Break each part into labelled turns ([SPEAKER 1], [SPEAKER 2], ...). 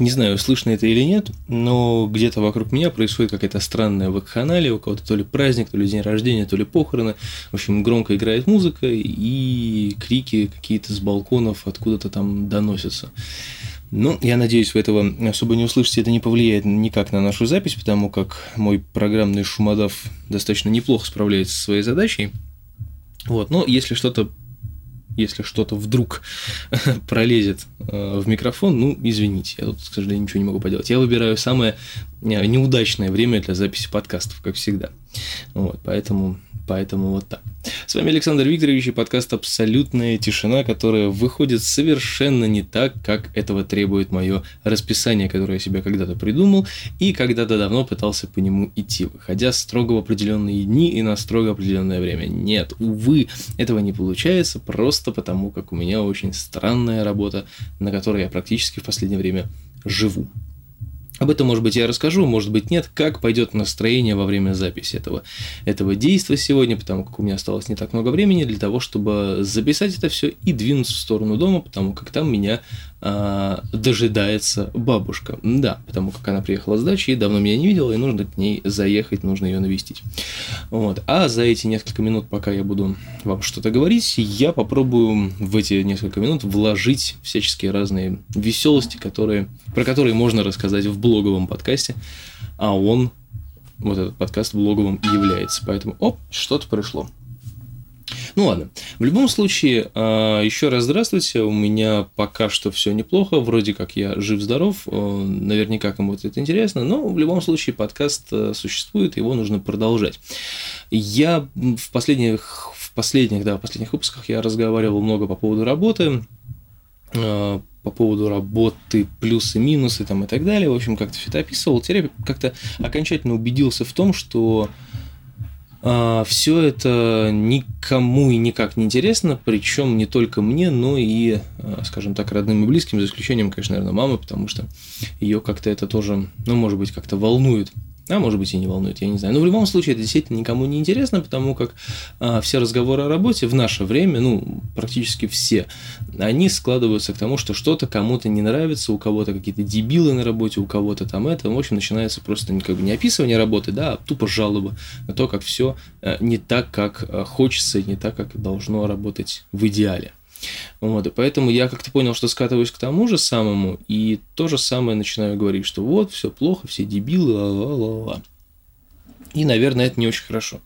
[SPEAKER 1] Не знаю, слышно это или нет, но где-то вокруг меня происходит какая-то странная вакханалия, у кого-то то ли праздник, то ли день рождения, то ли похороны. В общем, громко играет музыка, и крики какие-то с балконов откуда-то там доносятся. Ну, я надеюсь, вы этого особо не услышите, это не повлияет никак на нашу запись, потому как мой программный шумодав достаточно неплохо справляется со своей задачей. Вот, но если что-то если что-то вдруг пролезет э, в микрофон, ну, извините, я тут, к сожалению, ничего не могу поделать. Я выбираю самое э, неудачное время для записи подкастов, как всегда. Вот, поэтому Поэтому вот так. С вами Александр Викторович и подкаст «Абсолютная тишина», которая выходит совершенно не так, как этого требует мое расписание, которое я себе когда-то придумал и когда-то давно пытался по нему идти, выходя строго в определенные дни и на строго определенное время. Нет, увы, этого не получается просто потому, как у меня очень странная работа, на которой я практически в последнее время живу. Об этом, может быть, я расскажу, может быть, нет, как пойдет настроение во время записи этого, этого действия сегодня, потому как у меня осталось не так много времени для того, чтобы записать это все и двинуться в сторону дома, потому как там меня а, дожидается бабушка. Да, потому как она приехала с дачи и давно меня не видела, и нужно к ней заехать, нужно ее навестить. Вот. А за эти несколько минут, пока я буду вам что-то говорить, я попробую в эти несколько минут вложить всяческие разные веселости, которые, про которые можно рассказать в блоговом подкасте, а он, вот этот подкаст блоговым является. Поэтому, оп, что-то пришло. Ну ладно. В любом случае, а, еще раз здравствуйте. У меня пока что все неплохо. Вроде как я жив-здоров. Наверняка кому-то это интересно. Но в любом случае подкаст э, существует, его нужно продолжать. Я в последних, в последних, да, в последних выпусках я разговаривал много по поводу работы а, по поводу работы, плюсы, минусы там и так далее. В общем, как-то все это описывал. Теперь как-то окончательно убедился в том, что все это никому и никак не интересно, причем не только мне, но и, а, скажем так, родным и близким, за исключением, конечно, наверное, мамы, потому что ее как-то это тоже, ну, может быть, как-то волнует. А может быть и не волнует, я не знаю. Но в любом случае это действительно никому не интересно, потому как а, все разговоры о работе в наше время, ну, практически все, они складываются к тому, что что-то кому-то не нравится, у кого-то какие-то дебилы на работе, у кого-то там это. В общем, начинается просто как бы не описывание работы, да, а тупо жалобы на то, как все а, не так, как а, хочется, и не так, как должно работать в идеале. Вот, и поэтому я как-то понял, что скатываюсь к тому же самому, и то же самое начинаю говорить, что вот, все плохо, все дебилы, ла-ла-ла-ла. И, наверное, это не очень хорошо.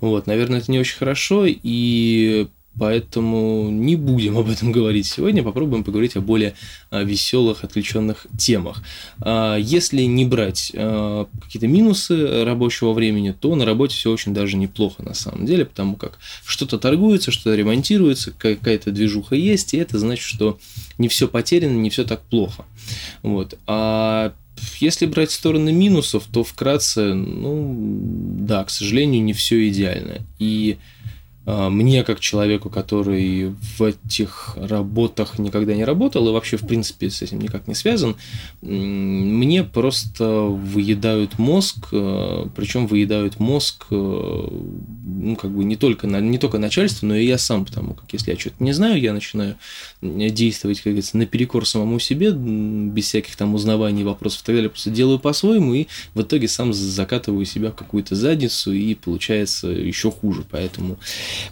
[SPEAKER 1] Вот, наверное, это не очень хорошо, и Поэтому не будем об этом говорить сегодня, попробуем поговорить о более а, веселых, отвлеченных темах. А, если не брать а, какие-то минусы рабочего времени, то на работе все очень даже неплохо на самом деле, потому как что-то торгуется, что-то ремонтируется, какая-то движуха есть, и это значит, что не все потеряно, не все так плохо. Вот. А если брать стороны минусов, то вкратце, ну, да, к сожалению, не все идеально. И мне, как человеку, который в этих работах никогда не работал и вообще, в принципе, с этим никак не связан, мне просто выедают мозг, а, причем выедают мозг, а, ну, как бы не только, не только начальство, но и я сам, потому как если я что-то не знаю, я начинаю действовать, как говорится, наперекор самому себе, без всяких там узнаваний, вопросов и так далее, просто делаю по-своему и в итоге сам закатываю себя в какую-то задницу и получается еще хуже, поэтому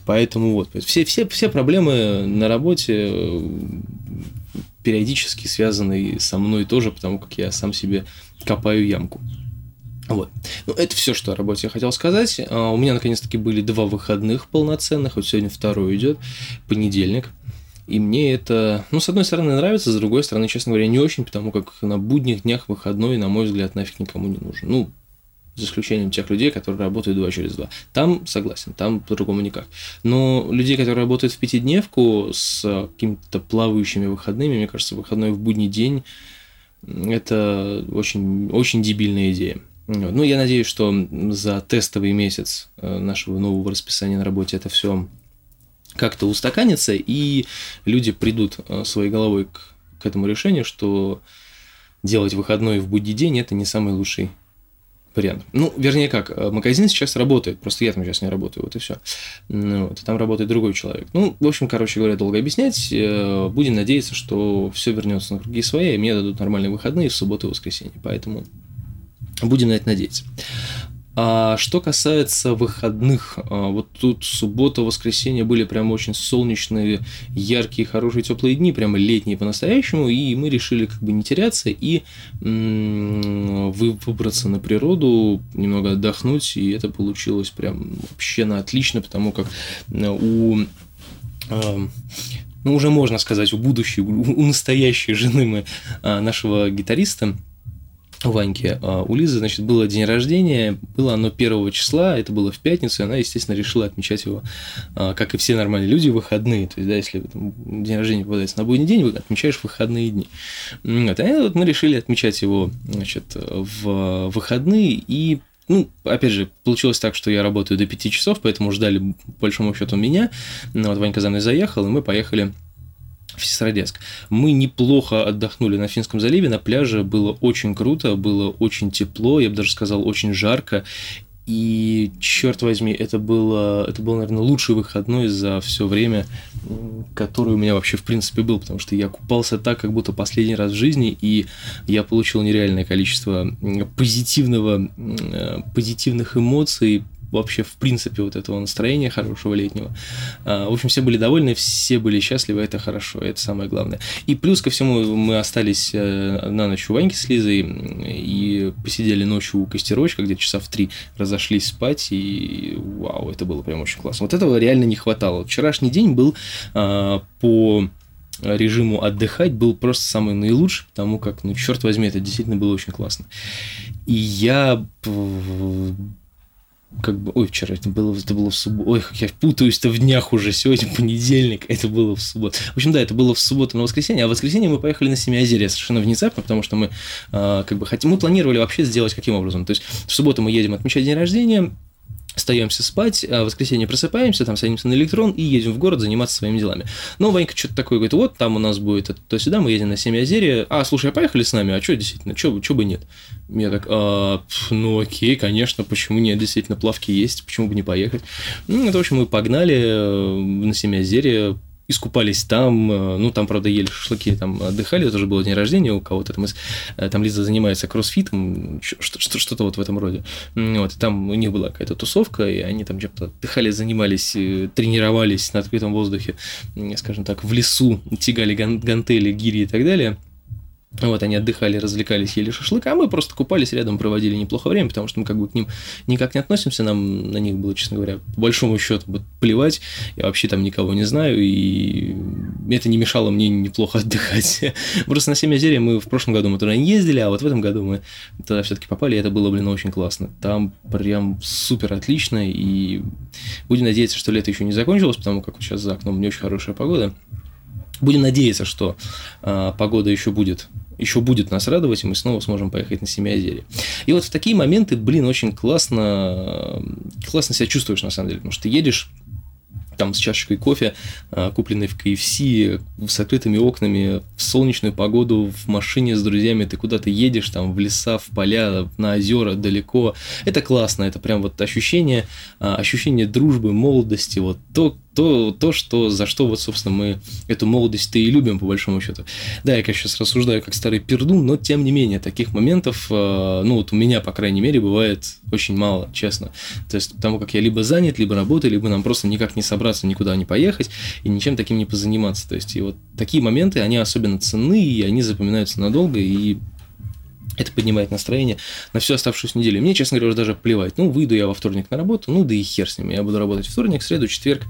[SPEAKER 1] Поэтому вот, все, все, все проблемы на работе э, периодически связаны со мной тоже, потому как я сам себе копаю ямку. Вот. Ну, это все, что о работе я хотел сказать. А, у меня наконец-таки были два выходных полноценных. Вот сегодня второй идет, понедельник. И мне это, ну, с одной стороны, нравится, с другой стороны, честно говоря, не очень, потому как на будних днях выходной, на мой взгляд, нафиг никому не нужен. Ну, за исключением тех людей, которые работают два через два. Там согласен, там по-другому никак. Но людей, которые работают в пятидневку с какими-то плавающими выходными, мне кажется, выходной в будний день это очень, очень дебильная идея. Ну, я надеюсь, что за тестовый месяц э, нашего нового расписания на работе это все как-то устаканится, и люди придут э, своей головой к, к этому решению, что делать выходной в будний день – это не самый лучший вариант. Ну, вернее как, э, магазин сейчас работает, просто я там сейчас не работаю, вот и все. Ну, вот, там работает другой человек. Ну, в общем, короче говоря, долго объяснять. Э, будем надеяться, что все вернется на круги свои, и мне дадут нормальные выходные в субботу и воскресенье. Поэтому будем на это надеяться. А что касается выходных, а, вот тут суббота, воскресенье были прям очень солнечные, яркие, хорошие, теплые дни, прямо летние по-настоящему, и мы решили как бы не теряться и выбраться на природу, немного отдохнуть, и это получилось прям вообще на отлично, потому как э, у а, ну, уже можно сказать, у будущей, у настоящей жены мы, а, нашего гитариста, Ваньки. А, у Лизы, значит, было день рождения, было оно первого числа, это было в пятницу, и она, естественно, решила отмечать его, а, как и все нормальные люди, выходные. То есть, да, если день рождения попадается на будний день, вы отмечаешь выходные дни. Вот, и вот мы решили отмечать его, значит, в выходные, и ну, опять же, получилось так, что я работаю до 5 часов, поэтому ждали, по большому счету, меня. Ну, вот Ванька за мной заехал, и мы поехали в Сестрорецк. Мы неплохо отдохнули на Финском заливе, на пляже было очень круто, было очень тепло, я бы даже сказал, очень жарко. И, черт возьми, это было, это был, наверное, лучший выходной за все время, который у меня вообще, в принципе, был, потому что я купался так, как будто последний раз в жизни, и я получил нереальное количество позитивного, э, позитивных эмоций, вообще, в принципе, вот этого настроения хорошего летнего. А, в общем, все были довольны, все были счастливы, это хорошо, это самое главное. И плюс ко всему мы остались э, на ночь у Ваньки с Лизой и посидели ночью у костерочка, где часа в три разошлись спать, и вау, это было прям очень классно. Вот этого реально не хватало. Вчерашний день был а, по режиму отдыхать был просто самый наилучший, потому как, ну, черт возьми, это действительно было очень классно. И я как бы, ой, вчера это было, это было в субботу, ой, как я путаюсь-то в днях уже, сегодня понедельник, это было в субботу. В общем, да, это было в субботу на воскресенье, а в воскресенье мы поехали на Семиозерье совершенно внезапно, потому что мы, э, как бы, хотим, мы планировали вообще сделать каким образом, то есть в субботу мы едем отмечать день рождения, Остаемся спать, а в воскресенье просыпаемся, там садимся на электрон и едем в город заниматься своими делами. Но Ванька что-то такое говорит, вот там у нас будет это, то сюда, мы едем на Семиозерье. А, слушай, а поехали с нами? А что действительно, что бы нет? Я так, а, ну окей, конечно, почему нет, действительно, плавки есть, почему бы не поехать? Ну, это, в общем, мы погнали э, на Семиозерье, искупались там, э, ну, там, правда, ели шашлыки, там отдыхали, это уже было день рождения у кого-то, там, э, там Лиза занимается кроссфитом, что-то вот в этом роде, вот, и там у них была какая-то тусовка, и они там чем-то отдыхали, занимались, э, тренировались на открытом воздухе, скажем так, в лесу, тягали гантели, гири и так далее – вот, они отдыхали, развлекались, ели шашлык, а мы просто купались рядом, проводили неплохо время, потому что мы как бы к ним никак не относимся, нам на них было, честно говоря, по большому счету плевать, я вообще там никого не знаю, и это не мешало мне неплохо отдыхать. Просто на 7 озерья мы в прошлом году мы туда не ездили, а вот в этом году мы туда все-таки попали, и это было, блин, очень классно. Там прям супер отлично, и будем надеяться, что лето еще не закончилось, потому как сейчас за окном не очень хорошая погода. Будем надеяться, что э, погода еще будет еще будет нас радовать, и мы снова сможем поехать на Семиозерье. И вот в такие моменты, блин, очень классно, классно себя чувствуешь, на самом деле, потому что ты едешь там с чашечкой кофе, а, купленной в KFC, с открытыми окнами, в солнечную погоду, в машине с друзьями, ты куда-то едешь, там, в леса, в поля, на озера, далеко. Это классно, это прям вот ощущение, а, ощущение дружбы, молодости, вот то, то, то, что, за что вот, собственно, мы эту молодость-то и любим, по большому счету. Да, я, конечно, сейчас рассуждаю как старый пердун, но, тем не менее, таких моментов, э, ну, вот у меня, по крайней мере, бывает очень мало, честно. То есть, потому как я либо занят, либо работаю, либо нам просто никак не собраться, никуда не поехать и ничем таким не позаниматься. То есть, и вот такие моменты, они особенно ценны, и они запоминаются надолго, и это поднимает настроение на всю оставшуюся неделю. Мне, честно говоря, уже даже плевать. Ну, выйду я во вторник на работу, ну, да и хер с ним. Я буду работать вторник, среду, четверг,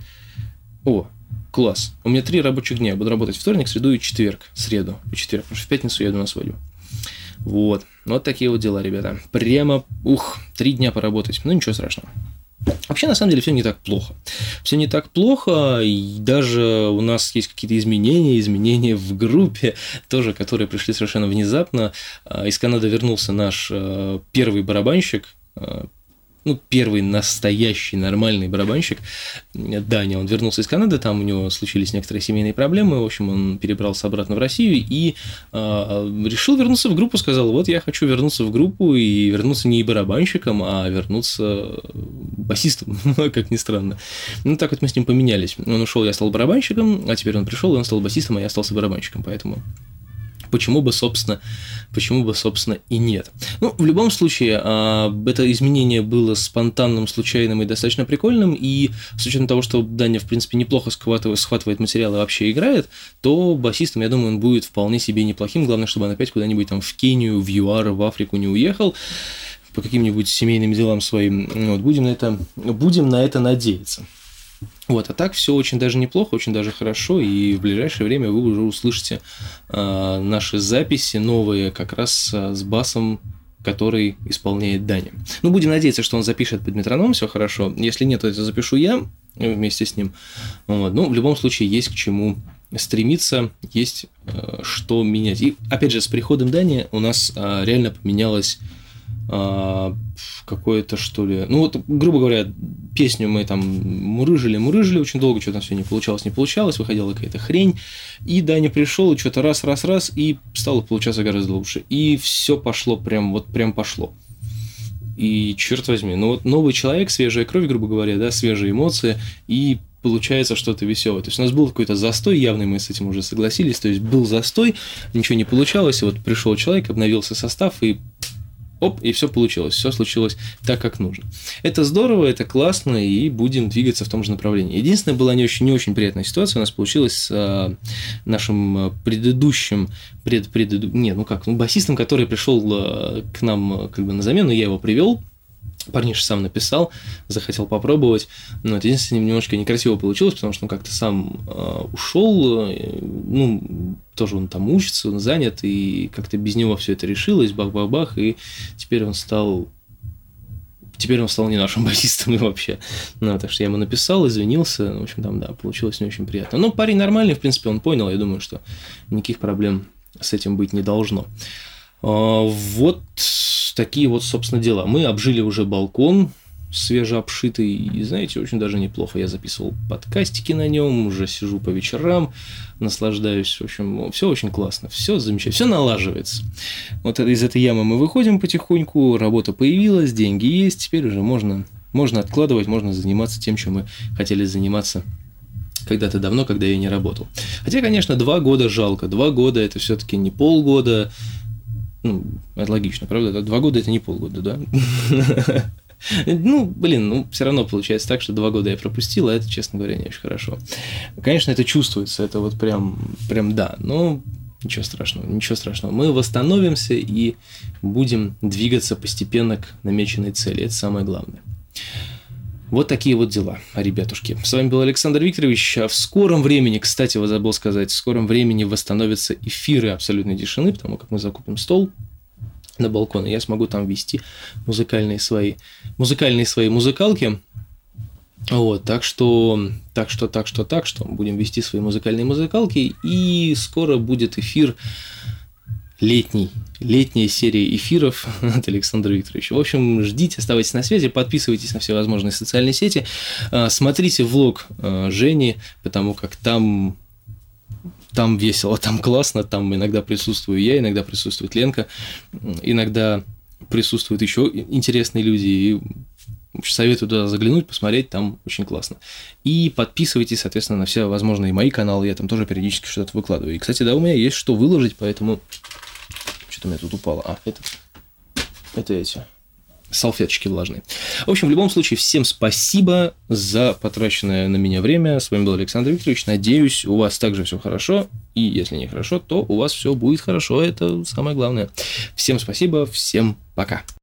[SPEAKER 1] о, класс. У меня три рабочих дня. Я буду работать вторник, среду и четверг. Среду и четверг. Потому что в пятницу я еду на свадьбу. Вот. Вот такие вот дела, ребята. Прямо, ух, три дня поработать. Ну, ничего страшного. Вообще, на самом деле, все не так плохо. Все не так плохо, и даже у нас есть какие-то изменения, изменения в группе, тоже, которые пришли совершенно внезапно. А, из Канады вернулся наш э, первый барабанщик, э, ну, первый настоящий нормальный барабанщик, Даня, он вернулся из Канады, там у него случились некоторые семейные проблемы, в общем, он перебрался обратно в Россию и э, решил вернуться в группу, сказал, вот я хочу вернуться в группу и вернуться не барабанщиком, а вернуться басистом, как ни странно. Ну, так вот мы с ним поменялись. Он ушел, я стал барабанщиком, а теперь он пришел, и он стал басистом, а я остался барабанщиком, поэтому почему бы, собственно, почему бы, собственно, и нет. Ну, в любом случае, а, это изменение было спонтанным, случайным и достаточно прикольным, и с учетом того, что Даня, в принципе, неплохо схватывает, схватывает материалы и вообще играет, то басистом, я думаю, он будет вполне себе неплохим, главное, чтобы он опять куда-нибудь там в Кению, в ЮАР, в Африку не уехал по каким-нибудь семейным делам своим. Вот, будем на это, будем на это надеяться. Вот, а так все очень даже неплохо, очень даже хорошо, и в ближайшее время вы уже услышите э, наши записи новые как раз э, с басом который исполняет Даня. Ну, будем надеяться, что он запишет под метроном, все хорошо. Если нет, то это запишу я вместе с ним. Вот. Ну, в любом случае, есть к чему стремиться, есть э, что менять. И, опять же, с приходом Дани у нас э, реально поменялось а, какое-то, что ли... Ну, вот, грубо говоря, песню мы там мурыжили, мурыжили очень долго, что-то все не получалось, не получалось, выходила какая-то хрень, и Даня пришел, и что-то раз, раз, раз, и стало получаться гораздо лучше. И все пошло прям, вот прям пошло. И черт возьми, ну вот новый человек, свежая кровь, грубо говоря, да, свежие эмоции, и получается что-то веселое. То есть у нас был какой-то застой, явный мы с этим уже согласились, то есть был застой, ничего не получалось, и вот пришел человек, обновился состав, и оп, и все получилось, все случилось так, как нужно. Это здорово, это классно, и будем двигаться в том же направлении. Единственное, была не очень, не очень приятная ситуация у нас получилась с а, нашим предыдущим, пред, преду, не, ну как, ну, басистом, который пришел а, к нам как бы на замену, я его привел, Парниша сам написал, захотел попробовать, но это единственное, немножко некрасиво получилось, потому что он как-то сам э, ушел, э, ну, тоже он там учится, он занят, и как-то без него все это решилось, бах-бах-бах, и теперь он стал теперь он стал не нашим басистом вообще. Ну, так что я ему написал, извинился. В общем, там, да, получилось не очень приятно. Но парень нормальный, в принципе, он понял. Я думаю, что никаких проблем с этим быть не должно. А, вот такие вот, собственно, дела. Мы обжили уже балкон, свежеобшитый, и, знаете, очень даже неплохо. Я записывал подкастики на нем, уже сижу по вечерам, наслаждаюсь. В общем, все очень классно, все замечательно, все налаживается. Вот из этой ямы мы выходим потихоньку, работа появилась, деньги есть, теперь уже можно, можно откладывать, можно заниматься тем, чем мы хотели заниматься когда-то давно, когда я не работал. Хотя, конечно, два года жалко. Два года это все-таки не полгода, ну, это логично, правда? Два года это не полгода, да? Ну, блин, ну, все равно получается так, что два года я пропустил, а это, честно говоря, не очень хорошо. Конечно, это чувствуется, это вот прям, прям да, но ничего страшного, ничего страшного. Мы восстановимся и будем двигаться постепенно к намеченной цели, это самое главное. Вот такие вот дела, ребятушки. С вами был Александр Викторович. А в скором времени, кстати, вот забыл сказать, в скором времени восстановятся эфиры абсолютной тишины, потому как мы закупим стол на балкон, и я смогу там вести музыкальные свои, музыкальные свои музыкалки. Вот, так что, так что, так что, так что, будем вести свои музыкальные музыкалки, и скоро будет эфир летний, летняя серия эфиров от Александра Викторовича. В общем, ждите, оставайтесь на связи, подписывайтесь на все возможные социальные сети, а, смотрите влог а, Жени, потому как там там весело, там классно, там иногда присутствую я, иногда присутствует Ленка, иногда присутствуют еще интересные люди, и советую туда заглянуть, посмотреть, там очень классно. И подписывайтесь, соответственно, на все возможные мои каналы, я там тоже периодически что-то выкладываю. И, кстати, да, у меня есть что выложить, поэтому что у меня тут упало? А, это, это эти салфеточки влажные. В общем, в любом случае, всем спасибо за потраченное на меня время. С вами был Александр Викторович. Надеюсь, у вас также все хорошо. И если не хорошо, то у вас все будет хорошо. Это самое главное. Всем спасибо, всем пока.